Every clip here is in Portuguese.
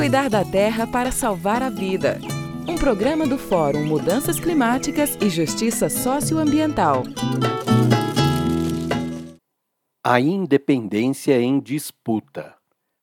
Cuidar da terra para salvar a vida. Um programa do Fórum Mudanças Climáticas e Justiça Socioambiental. A independência em disputa.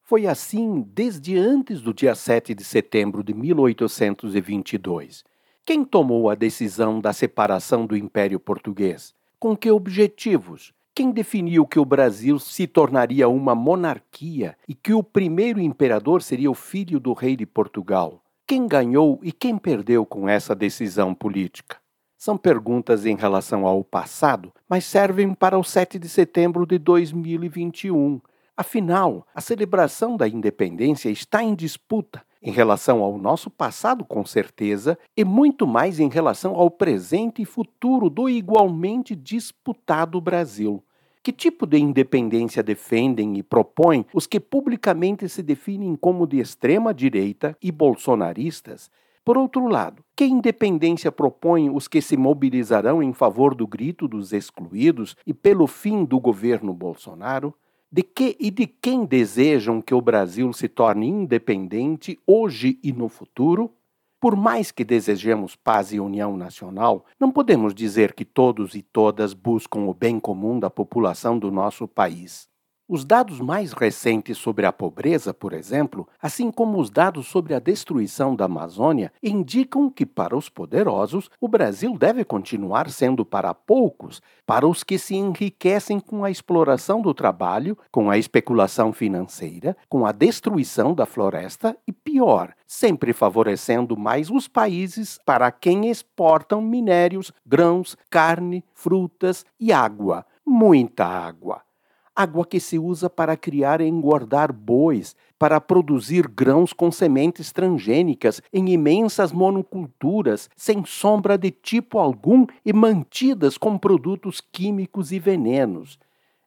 Foi assim desde antes do dia 7 de setembro de 1822. Quem tomou a decisão da separação do Império Português? Com que objetivos? Quem definiu que o Brasil se tornaria uma monarquia e que o primeiro imperador seria o filho do rei de Portugal? Quem ganhou e quem perdeu com essa decisão política? São perguntas em relação ao passado, mas servem para o 7 de setembro de 2021. Afinal, a celebração da independência está em disputa em relação ao nosso passado, com certeza, e muito mais em relação ao presente e futuro do igualmente disputado Brasil. Que tipo de independência defendem e propõem os que publicamente se definem como de extrema direita e bolsonaristas? Por outro lado, que independência propõem os que se mobilizarão em favor do grito dos excluídos e pelo fim do governo Bolsonaro? De que e de quem desejam que o Brasil se torne independente hoje e no futuro? Por mais que desejemos paz e união nacional, não podemos dizer que todos e todas buscam o bem comum da população do nosso país. Os dados mais recentes sobre a pobreza, por exemplo, assim como os dados sobre a destruição da Amazônia, indicam que, para os poderosos, o Brasil deve continuar sendo para poucos, para os que se enriquecem com a exploração do trabalho, com a especulação financeira, com a destruição da floresta e, pior, sempre favorecendo mais os países para quem exportam minérios, grãos, carne, frutas e água. Muita água água que se usa para criar e engordar bois, para produzir grãos com sementes transgênicas em imensas monoculturas, sem sombra de tipo algum e mantidas com produtos químicos e venenos.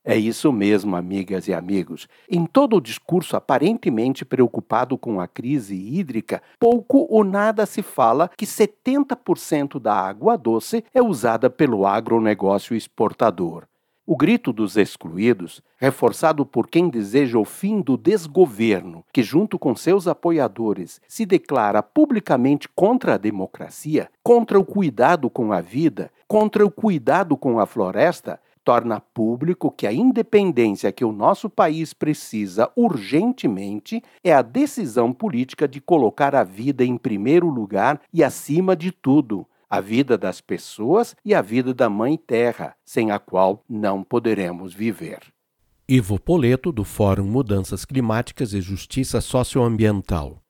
É isso mesmo, amigas e amigos. Em todo o discurso aparentemente preocupado com a crise hídrica, pouco ou nada se fala que 70% da água doce é usada pelo agronegócio exportador. O grito dos excluídos, reforçado por quem deseja o fim do desgoverno, que, junto com seus apoiadores, se declara publicamente contra a democracia, contra o cuidado com a vida, contra o cuidado com a floresta, torna público que a independência que o nosso país precisa urgentemente é a decisão política de colocar a vida em primeiro lugar e acima de tudo a vida das pessoas e a vida da Mãe Terra, sem a qual não poderemos viver. Ivo Poleto, do Fórum Mudanças Climáticas e Justiça Socioambiental.